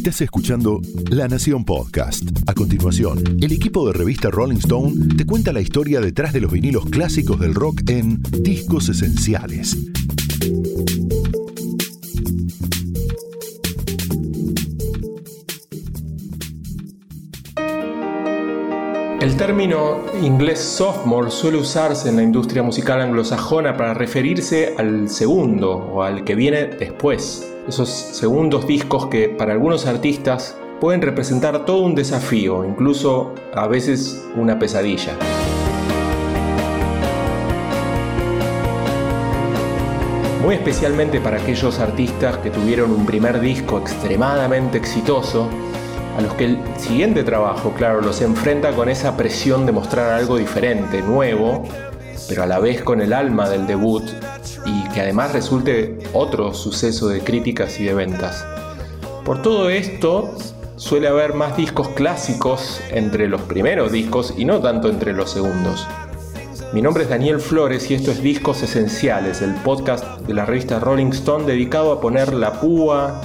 Estás escuchando La Nación Podcast. A continuación, el equipo de revista Rolling Stone te cuenta la historia detrás de los vinilos clásicos del rock en Discos Esenciales. El término inglés sophomore suele usarse en la industria musical anglosajona para referirse al segundo o al que viene después. Esos segundos discos que para algunos artistas pueden representar todo un desafío, incluso a veces una pesadilla. Muy especialmente para aquellos artistas que tuvieron un primer disco extremadamente exitoso a los que el siguiente trabajo, claro, los enfrenta con esa presión de mostrar algo diferente, nuevo, pero a la vez con el alma del debut y que además resulte otro suceso de críticas y de ventas. Por todo esto, suele haber más discos clásicos entre los primeros discos y no tanto entre los segundos. Mi nombre es Daniel Flores y esto es Discos Esenciales, el podcast de la revista Rolling Stone dedicado a poner la púa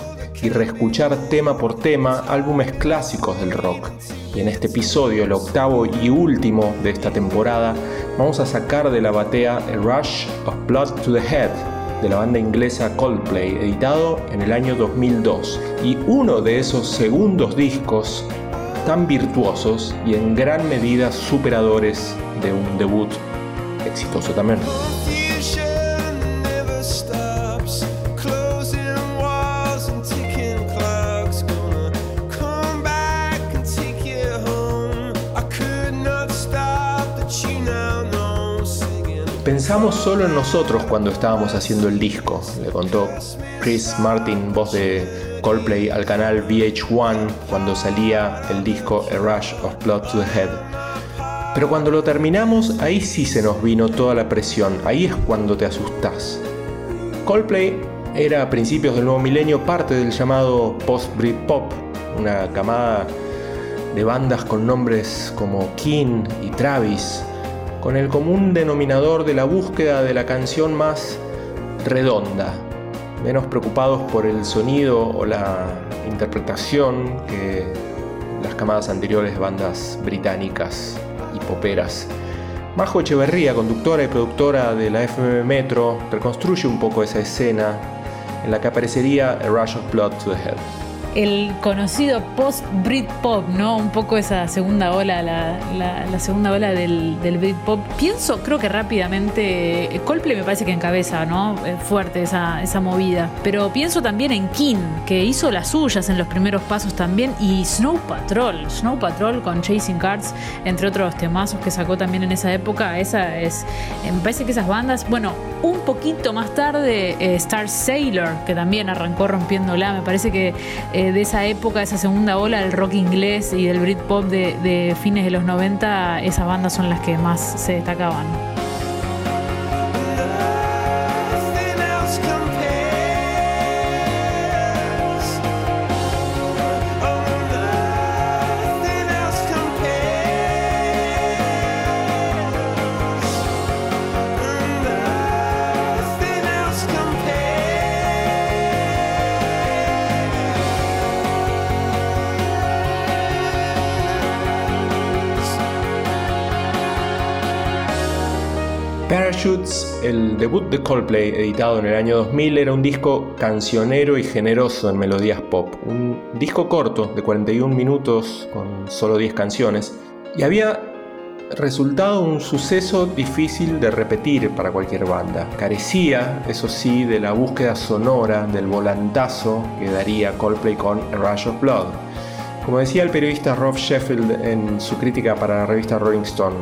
y reescuchar tema por tema álbumes clásicos del rock. Y en este episodio, el octavo y último de esta temporada, vamos a sacar de la batea A Rush of Blood to the Head de la banda inglesa Coldplay, editado en el año 2002. Y uno de esos segundos discos tan virtuosos y en gran medida superadores de un debut exitoso también. Pensamos solo en nosotros cuando estábamos haciendo el disco, le contó Chris Martin, voz de Coldplay, al canal VH1 cuando salía el disco A Rush of Blood to the Head. Pero cuando lo terminamos, ahí sí se nos vino toda la presión, ahí es cuando te asustás. Coldplay era a principios del nuevo milenio parte del llamado post-Britpop, una camada de bandas con nombres como King y Travis, con el común denominador de la búsqueda de la canción más redonda, menos preocupados por el sonido o la interpretación que las camadas anteriores de bandas británicas y poperas. Majo Echeverría, conductora y productora de la FM Metro, reconstruye un poco esa escena en la que aparecería A Rush of Blood to the Head el conocido post-Britpop, ¿no? Un poco esa segunda ola, la, segunda ola del, del Britpop. Pienso, creo que rápidamente, Coldplay me parece que encabeza, ¿no? Eh, fuerte esa, movida. Pero pienso también en King, que hizo las suyas en los primeros pasos también, y Snow Patrol, Snow Patrol con Chasing Cards, entre otros temazos que sacó también en esa época. Esa es, eh, me parece que esas bandas, bueno, un poquito más tarde, eh, Star Sailor, que también arrancó rompiéndola, me parece que de esa época, esa segunda ola del rock inglés y del Britpop de, de fines de los 90, esas bandas son las que más se destacaban. El debut de Coldplay editado en el año 2000, era un disco cancionero y generoso en melodías pop. Un disco corto de 41 minutos con solo 10 canciones y había resultado un suceso difícil de repetir para cualquier banda. Carecía, eso sí, de la búsqueda sonora, del volantazo que daría Coldplay con A Rush of Blood. Como decía el periodista Rob Sheffield en su crítica para la revista Rolling Stone,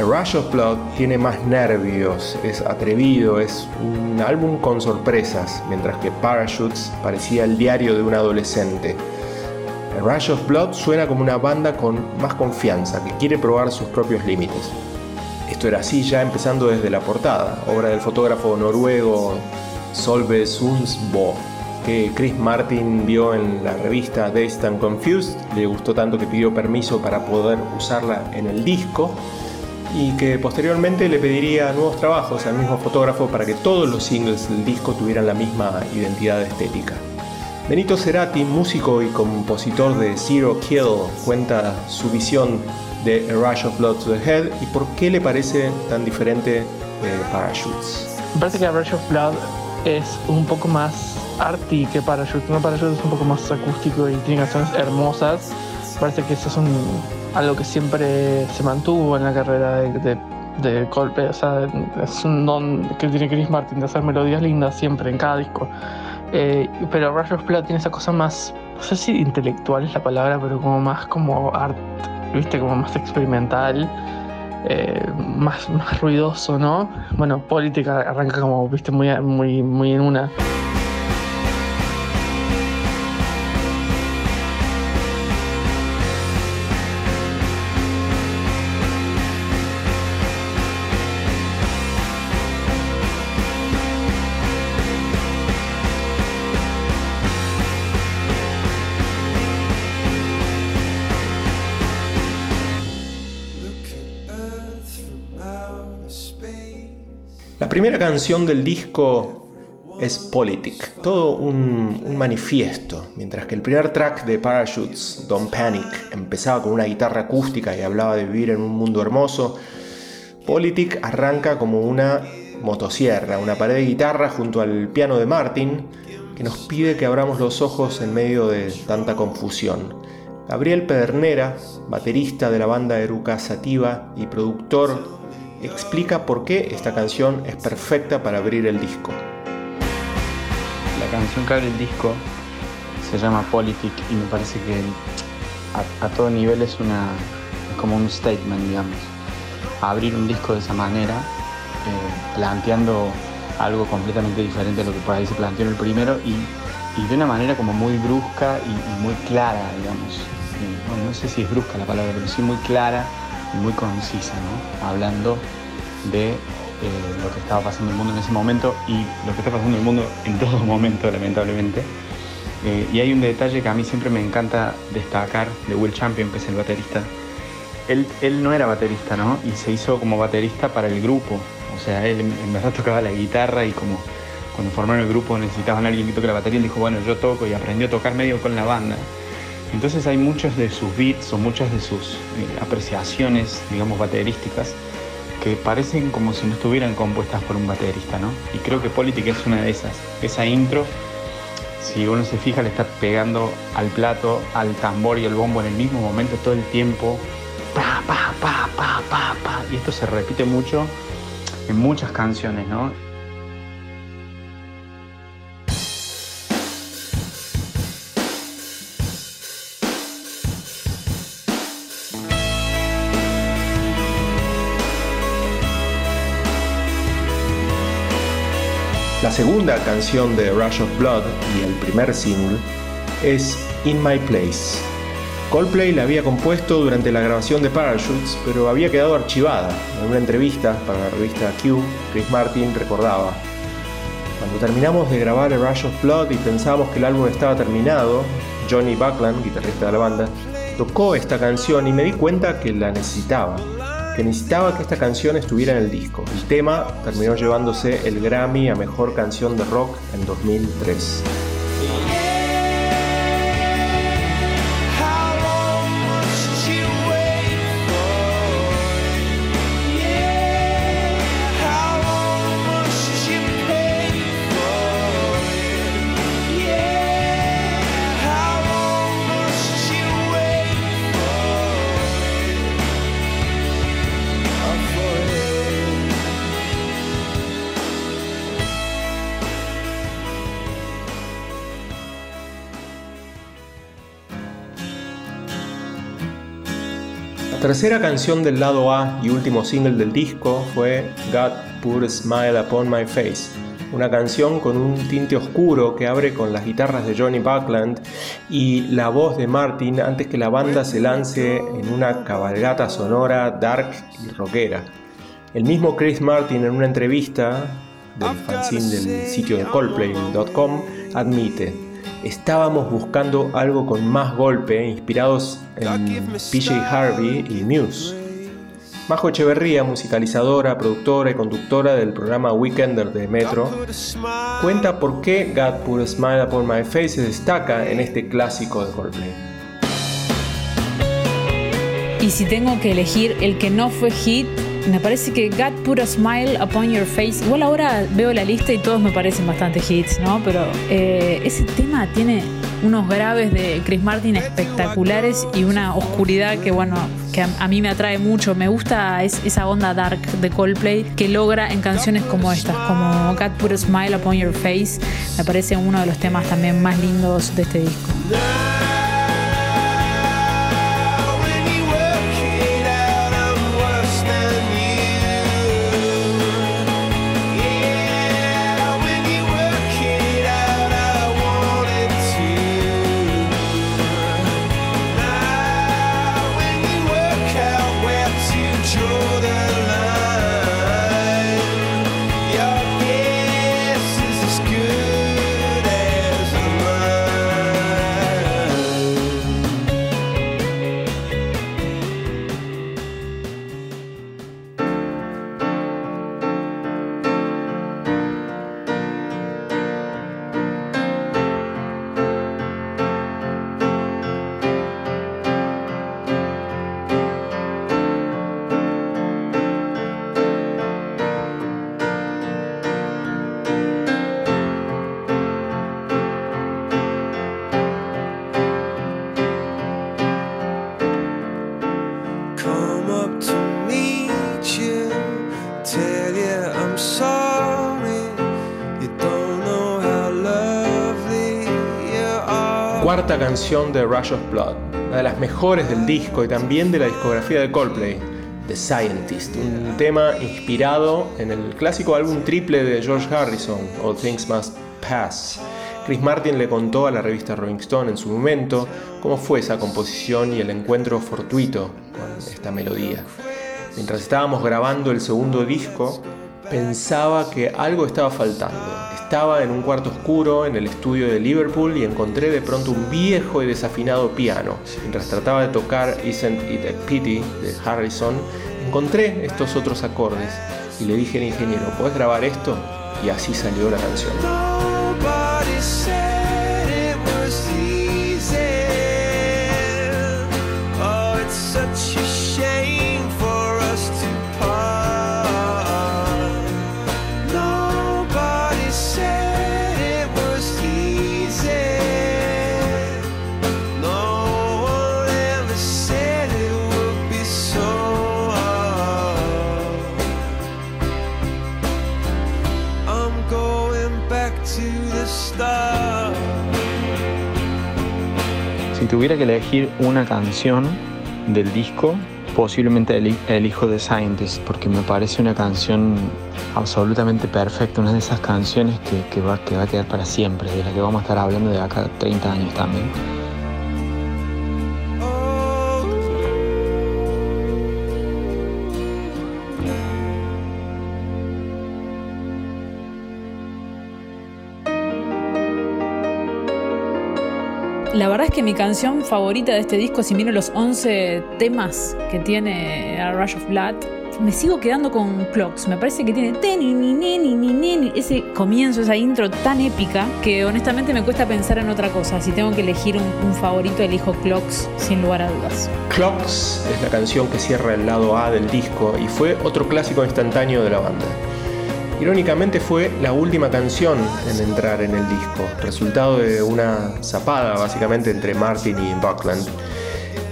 Rush of Blood tiene más nervios, es atrevido, es un álbum con sorpresas, mientras que Parachutes parecía el diario de un adolescente. Rush of Blood suena como una banda con más confianza, que quiere probar sus propios límites. Esto era así ya empezando desde la portada, obra del fotógrafo noruego Solve Sundsbo, que Chris Martin vio en la revista Dazed and Confused, le gustó tanto que pidió permiso para poder usarla en el disco y que posteriormente le pediría nuevos trabajos al mismo fotógrafo para que todos los singles del disco tuvieran la misma identidad estética. Benito Cerati, músico y compositor de Zero Kill, cuenta su visión de A Rush of Blood to the Head y por qué le parece tan diferente de Parachutes. Me parece que A Rush of Blood es un poco más arty que Parachutes. ¿no? Parachutes es un poco más acústico y tiene canciones hermosas. Me parece que eso es un, algo que siempre se mantuvo en la carrera de, de, Coldplay. O sea, es un don que tiene Chris Martin de hacer melodías lindas siempre en cada disco. Eh, pero Rush of Blood tiene esa cosa más, no sé si intelectual es la palabra, pero como más como art, viste, como más experimental. Eh, más, más ruidoso, ¿no? Bueno, política arranca como, viste, muy, muy, muy en una. Primera canción del disco es Politic, todo un, manifiesto, mientras que el primer track de Parachutes, Don't Panic, empezaba con una guitarra acústica y hablaba de vivir en un mundo hermoso, Politic arranca como una motosierra, una pared de guitarra junto al piano de Martin, que nos pide que abramos los ojos en medio de tanta confusión. Gabriel Pedernera, baterista de la banda Eruca Sativa y productor explica por qué esta canción es perfecta para abrir el disco. La canción que abre el disco se llama Politic y me parece que a, todo nivel es, una, como un statement, digamos. Abrir un disco de esa manera, eh, planteando algo completamente diferente a lo que por ahí se planteó en el primero y, de una manera como muy brusca y, muy clara, digamos. Eh, no sé si es brusca la palabra, pero sí muy clara muy concisa, ¿no? hablando de eh, lo que estaba pasando en el mundo en ese momento y lo que está pasando en el mundo en todo momento, lamentablemente. Eh, y hay un detalle que a mí siempre me encanta destacar de Will Champion, que es el baterista. Él, él no era baterista, ¿no? Y se hizo como baterista para el grupo. O sea, él en verdad tocaba la guitarra y como cuando formaron el grupo necesitaban a alguien que toque la batería, él dijo, bueno, yo toco y aprendió a tocar medio con la banda. Entonces hay muchos de sus beats o muchas de sus eh, apreciaciones, digamos, baterísticas, que parecen como si no estuvieran compuestas por un baterista, ¿no? Y creo que Politic es una de esas. Esa intro, si uno se fija, le está pegando al plato, al tambor y al bombo en el mismo momento todo el tiempo. Pa, pa, pa, pa, pa, pa. Y esto se repite mucho en muchas canciones, ¿no? La segunda canción de Rush of Blood y el primer single es In My Place. Coldplay la había compuesto durante la grabación de Parachutes, pero había quedado archivada. En una entrevista para la revista Q, Chris Martin recordaba: Cuando terminamos de grabar Rush of Blood y pensábamos que el álbum estaba terminado, Johnny Buckland, guitarrista de la banda, tocó esta canción y me di cuenta que la necesitaba que necesitaba que esta canción estuviera en el disco. El tema terminó llevándose el Grammy a Mejor Canción de Rock en 2003. Tercera canción del lado A y último single del disco fue God Put a Smile Upon My Face, una canción con un tinte oscuro que abre con las guitarras de Johnny Buckland y la voz de Martin antes que la banda se lance en una cabalgata sonora dark y rockera. El mismo Chris Martin en una entrevista del fanzine del sitio de Coldplay.com admite estábamos buscando algo con más golpe, inspirados en PJ Harvey y Muse. Majo Echeverría, musicalizadora, productora y conductora del programa Weekender de Metro, cuenta por qué God Put a Smile Upon My Face se destaca en este clásico de Coldplay. Y si tengo que elegir el que no fue hit, me parece que God Put a Smile Upon Your Face. Igual ahora veo la lista y todos me parecen bastante hits, ¿no? Pero eh, ese tema tiene unos graves de Chris Martin espectaculares y una oscuridad que, bueno, que a, mí me atrae mucho. Me gusta esa onda dark de Coldplay que logra en canciones como estas, como God Put a Smile Upon Your Face. Me parece uno de los temas también más lindos de este disco. Cuarta canción de Rush of Blood, una de las mejores del disco y también de la discografía de Coldplay, The Scientist, un tema inspirado en el clásico álbum triple de George Harrison, All Things Must Pass. Chris Martin le contó a la revista Rolling Stone en su momento cómo fue esa composición y el encuentro fortuito con esta melodía. Mientras estábamos grabando el segundo disco, pensaba que algo estaba faltando estaba en un cuarto oscuro en el estudio de Liverpool y encontré de pronto un viejo y desafinado piano. Mientras trataba de tocar Isn't It a Pity de Harrison, encontré estos otros acordes y le dije al ingeniero, ¿puedes grabar esto? Y así salió la canción. Tuviera que elegir una canción del disco, posiblemente elijo The Scientist, porque me parece una canción absolutamente perfecta, una de esas canciones que, va, que va a quedar para siempre, de la que vamos a estar hablando de acá 30 años también. La verdad es que mi canción favorita de este disco, si miro los 11 temas que tiene A Rush of Blood, me sigo quedando con Clocks. Me parece que tiene ese comienzo, esa intro tan épica que honestamente me cuesta pensar en otra cosa. Si tengo que elegir un, favorito, elijo Clocks sin lugar a dudas. Clocks es la canción que cierra el lado A del disco y fue otro clásico instantáneo de la banda. Irónicamente fue la última canción en entrar en el disco, resultado de una zapada básicamente entre Martin y Buckland,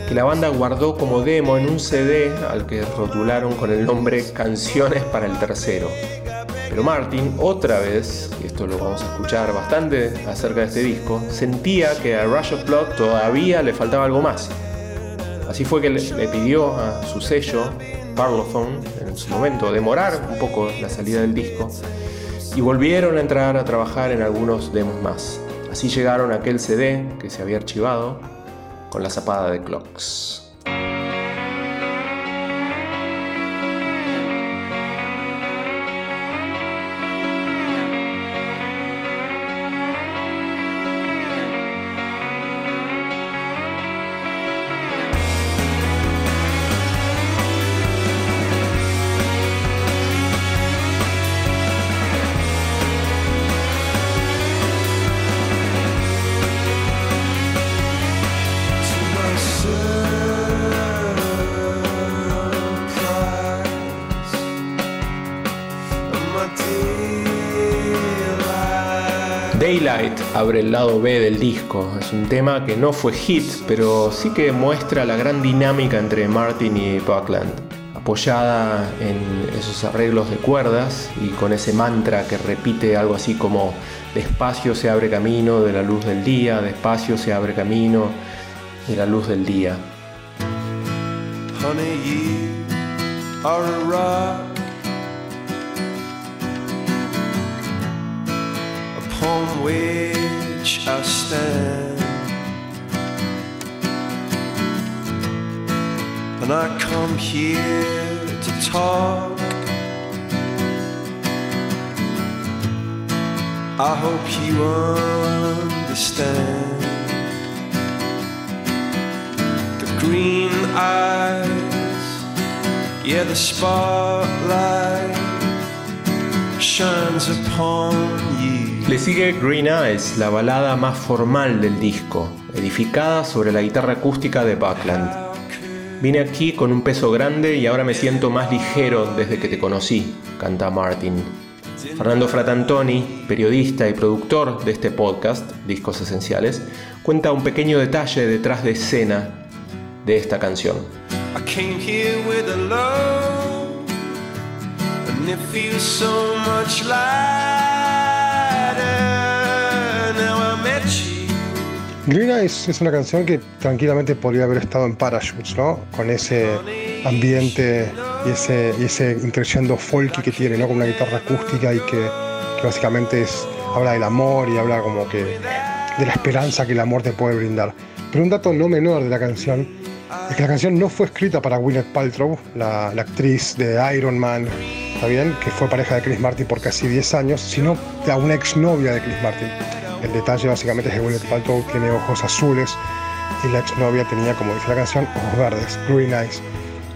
que la banda guardó como demo en un CD al que rotularon con el nombre Canciones para el Tercero. Pero Martin, otra vez, y esto lo vamos a escuchar bastante acerca de este disco, sentía que a Rush of Blood todavía le faltaba algo más. Así fue que le pidió a su sello, Parlophone en su momento, demorar un poco la salida del disco, y volvieron a entrar a trabajar en algunos demos más. Así llegaron a aquel CD que se había archivado con la zapada de Clocks. Abre el lado B del disco. Es un tema que no fue hit, pero sí que muestra la gran dinámica entre Martin y Buckland, apoyada en esos arreglos de cuerdas y con ese mantra que repite algo así como despacio se abre camino de la luz del día, despacio se abre camino de la luz del día. Upon which I stand. And I come here to talk. I hope you understand. The green eyes, yeah, the spotlight shines upon you. Le sigue Green Eyes, la balada más formal del disco, edificada sobre la guitarra acústica de Buckland. Vine aquí con un peso grande y ahora me siento más ligero desde que te conocí, canta Martin. Fernando Fratantoni, periodista y productor de este podcast, Discos Esenciales, cuenta un pequeño detalle detrás de escena de esta canción. Eyes es una canción que tranquilamente podría haber estado en Parachutes, ¿no? Con ese ambiente y ese, y ese folky que tiene, ¿no? Con una guitarra acústica y que, básicamente es, habla del amor y habla como que de la esperanza que el amor te puede brindar. Pero un dato no menor de la canción es que la canción no fue escrita para Gwyneth Paltrow, la, la actriz de Iron Man, ¿está bien? Que fue pareja de Chris Martin por casi 10 años, sino de una exnovia de Chris Martin. El detalle básicamente es que Gwyneth Paltrow tiene ojos azules y la exnovia tenía, como dice la canción, ojos verdes, green eyes.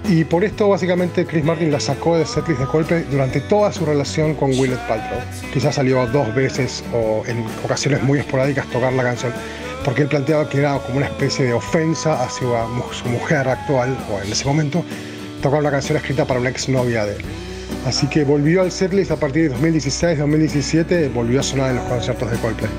Y por esto básicamente Chris Martin la sacó de setlist de golpe durante toda su relación con Gwyneth Paltrow. Quizás salió dos veces o en ocasiones muy esporádicas tocar la canción, porque él planteaba que era como una especie de ofensa hacia su mujer actual, o en ese momento, tocar una canción escrita para una exnovia de él. Así que volvió al setlist a partir de 2016-2017, volvió a sonar en los conciertos de Coldplay.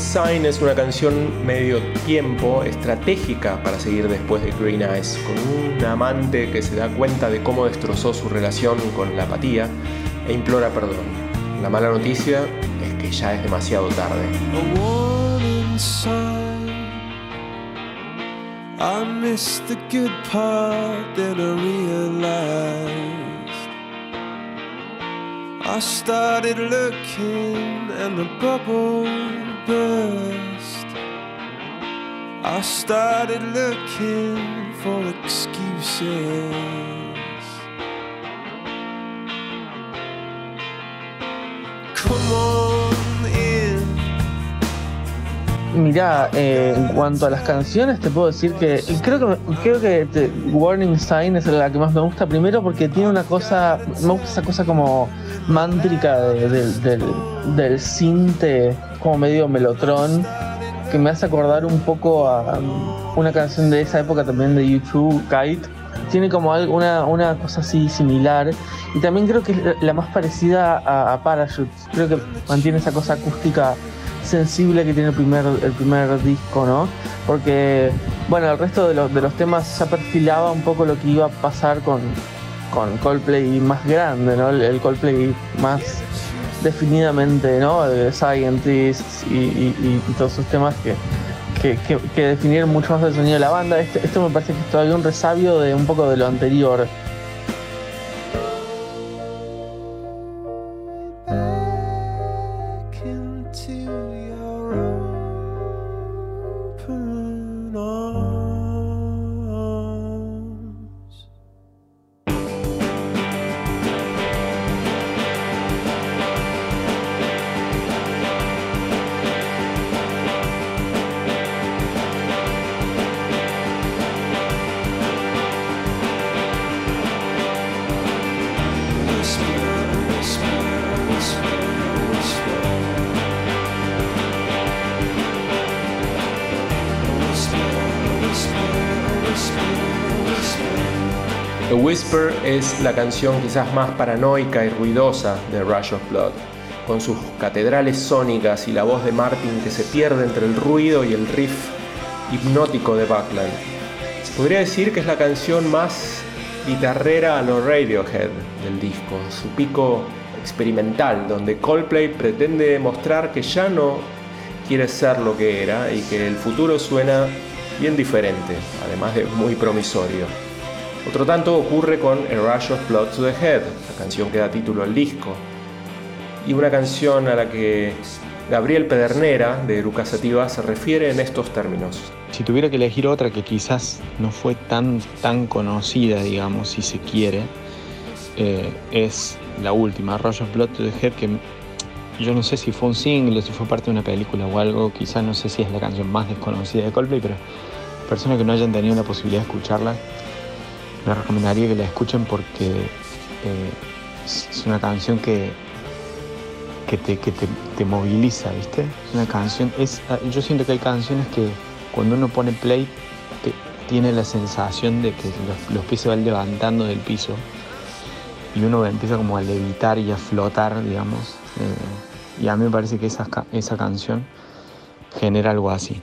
Sign es una canción medio tiempo, estratégica para seguir después de Green Eyes, con un amante que se da cuenta de cómo destrozó su relación con la apatía e implora perdón. La mala noticia es que ya es demasiado tarde. I started looking and the bubble I started looking for excuses. Come on in. Mira, eh, en cuanto a las canciones, te puedo decir que creo que creo que Warning Sign es la que más me gusta. Primero porque tiene una cosa, me gusta esa cosa como mántrica del cinte como medio melotron que me hace acordar un poco a um, una canción de esa época también de YouTube, Kite. Tiene como una, una cosa así similar y también creo que es la más parecida a, a Parachute. Creo que mantiene esa cosa acústica sensible que tiene el primer, el primer disco, ¿no? Porque, bueno, el resto de los, de los temas ya perfilaba un poco lo que iba a pasar con, con Coldplay más grande, ¿no? El, Coldplay más definidamente, ¿no? De Scientists y, todos esos temas que, que, definieron mucho más el sonido de la banda. Este, esto me parece que es todavía un resabio de un poco de lo anterior. es la canción quizás más paranoica y ruidosa de Rush of Blood, con sus catedrales sónicas y la voz de Martin que se pierde entre el ruido y el riff hipnótico de Buckland. Se podría decir que es la canción más guitarrera a los Radiohead del disco, su pico experimental, donde Coldplay pretende mostrar que ya no quiere ser lo que era y que el futuro suena bien diferente, además de muy promisorio. Otro tanto ocurre con A Rush of Blood to the Head, la canción que da título al disco, y una canción a la que Gabriel Pedernera de Eruca Sativa se refiere en estos términos. Si tuviera que elegir otra que quizás no fue tan, tan conocida, digamos, si se quiere, eh, es la última, Rush of Blood to the Head, que yo no sé si fue un single, si fue parte de una película o algo, quizás no sé si es la canción más desconocida de Coldplay, pero personas que no hayan tenido la posibilidad de escucharla, les recomendaría que la escuchen porque eh, es una canción que, que, te, que te, te, moviliza, ¿viste? Es una canción, es, ah, yo siento que hay canciones que cuando uno pone play te, tiene la sensación de que los, pies se van levantando del piso y uno empieza como a levitar y a flotar, digamos. Eh, y a mí me parece que esa, esa canción genera algo así.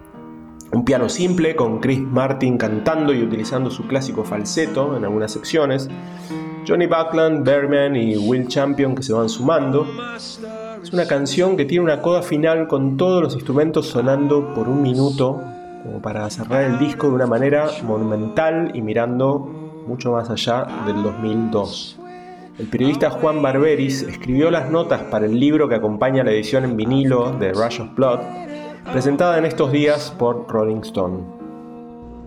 Un piano simple con Chris Martin cantando y utilizando su clásico falseto en algunas secciones. Johnny Buckland, Berman y Will Champion que se van sumando. Es una canción que tiene una coda final con todos los instrumentos sonando por un minuto, como para cerrar el disco de una manera monumental y mirando mucho más allá del 2002. El periodista Juan Barberis escribió las notas para el libro que acompaña la edición en vinilo de Rush of Blood presentada en estos días por Rolling Stone.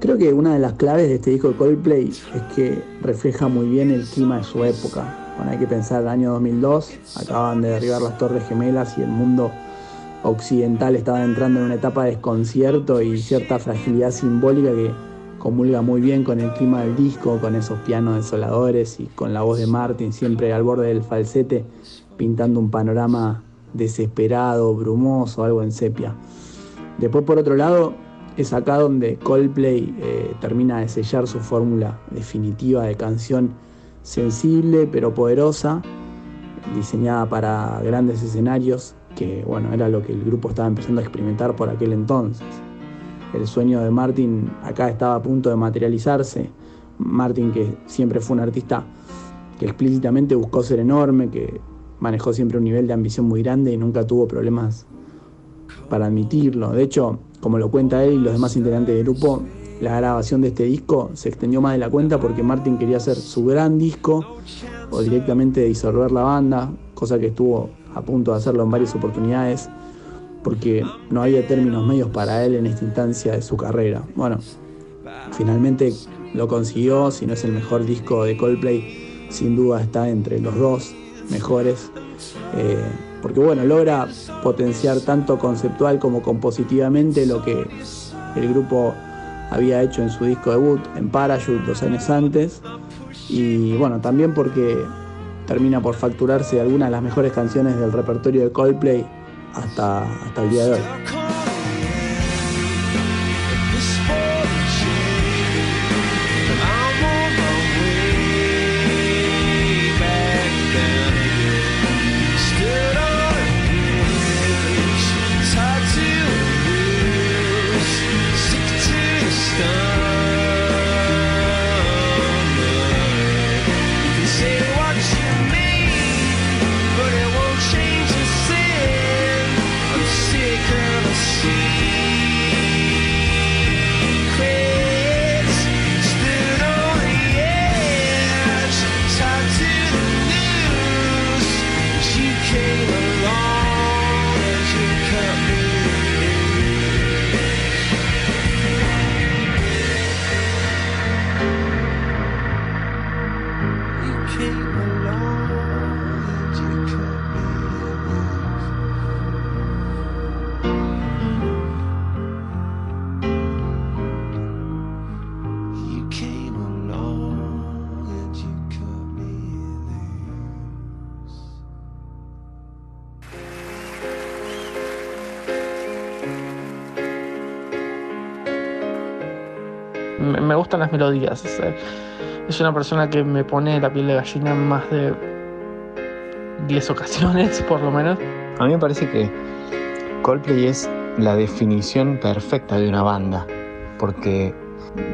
Creo que una de las claves de este disco de Coldplay es que refleja muy bien el clima de su época. Bueno, hay que pensar el año 2002, acaban de derribar las Torres Gemelas y el mundo occidental estaba entrando en una etapa de desconcierto y cierta fragilidad simbólica que comulga muy bien con el clima del disco, con esos pianos desoladores y con la voz de Martin siempre al borde del falsete, pintando un panorama desesperado, brumoso, algo en sepia. Después, por otro lado, es acá donde Coldplay eh, termina de sellar su fórmula definitiva de canción sensible pero poderosa, diseñada para grandes escenarios, que bueno, era lo que el grupo estaba empezando a experimentar por aquel entonces. El sueño de Martin acá estaba a punto de materializarse. Martin, que siempre fue un artista que explícitamente buscó ser enorme, que manejó siempre un nivel de ambición muy grande y nunca tuvo problemas para admitirlo. De hecho, como lo cuenta él y los demás integrantes del grupo, la grabación de este disco se extendió más de la cuenta porque Martin quería hacer su gran disco o directamente disolver la banda, cosa que estuvo a punto de hacerlo en varias oportunidades porque no había términos medios para él en esta instancia de su carrera. Bueno, finalmente lo consiguió, si no es el mejor disco de Coldplay, sin duda está entre los dos mejores. Eh, porque bueno, logra potenciar tanto conceptual como compositivamente lo que el grupo había hecho en su disco debut, en Parachute, dos años antes, y bueno, también porque termina por facturarse algunas de las mejores canciones del repertorio de Coldplay hasta, hasta el día de hoy. Las melodías. Es, una persona que me pone la piel de gallina más de 10 ocasiones, por lo menos. A mí me parece que Coldplay es la definición perfecta de una banda, porque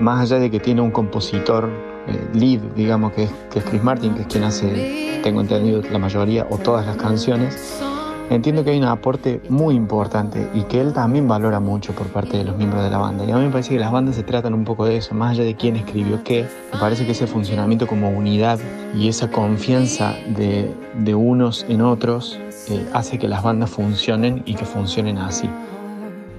más allá de que tiene un compositor eh, lead, digamos, que que es Chris Martin, que es quien hace, tengo entendido, la mayoría o todas las canciones, entiendo que hay un aporte muy importante y que él también valora mucho por parte de los miembros de la banda. Y a mí me parece que las bandas se tratan un poco de eso, más allá de quién escribió qué, me parece que ese funcionamiento como unidad y esa confianza de, unos en otros eh, hace que las bandas funcionen y que funcionen así.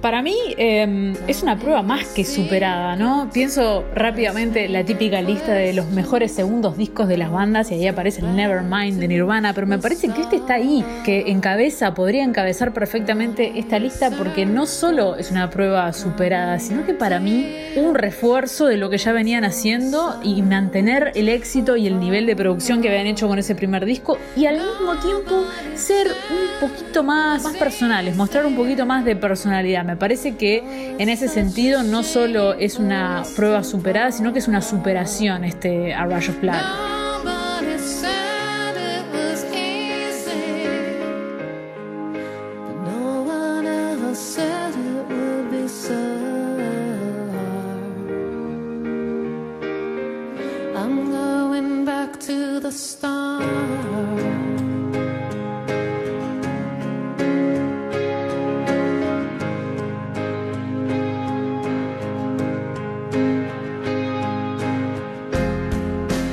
Para mí em, es una prueba más que superada, ¿no? Pienso rápidamente la típica lista de los mejores segundos discos de las bandas y ahí aparece el Nevermind de Nirvana, pero me parece que este está ahí, que encabeza, podría encabezar perfectamente esta lista porque no solo es una prueba superada, sino que para mí un refuerzo de lo que ya venían haciendo y mantener el éxito y el nivel de producción que habían hecho con ese primer disco y al mismo tiempo ser un poquito más, más personales, mostrar un poquito más de personalidad. Me parece que en ese sentido no solo es una prueba superada, sino que es una superación este A of Blood.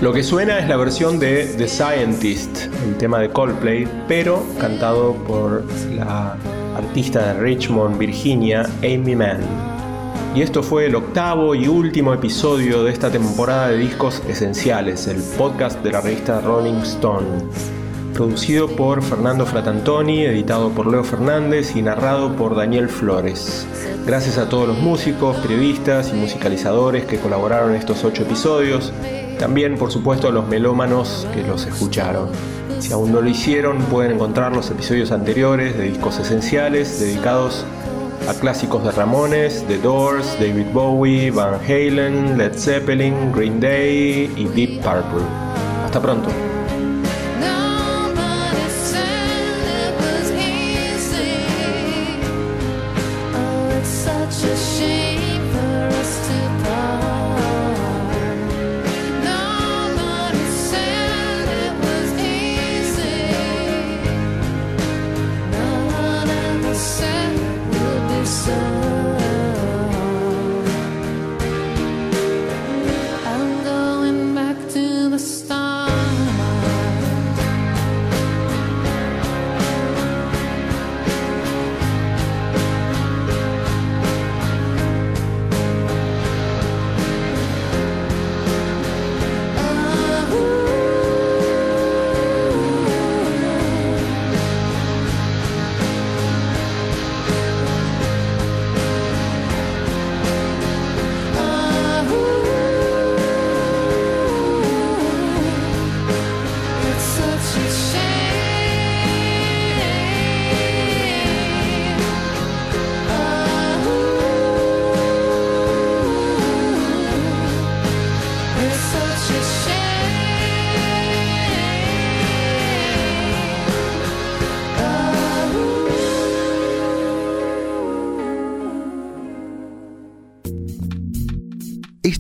Lo que suena es la versión de The Scientist, el tema de Coldplay, pero cantado por la artista de Richmond, Virginia, Amy Mann. Y esto fue el octavo y último episodio de esta temporada de discos esenciales, el podcast de la revista Rolling Stone. Producido por Fernando Fratantoni, editado por Leo Fernández y narrado por Daniel Flores. Gracias a todos los músicos, periodistas y musicalizadores que colaboraron en estos ocho episodios también, por supuesto, a los melómanos que los escucharon. Si aún no lo hicieron, pueden encontrar los episodios anteriores de discos esenciales dedicados a clásicos de Ramones, The Doors, David Bowie, Van Halen, Led Zeppelin, Green Day y Deep Purple. Hasta pronto.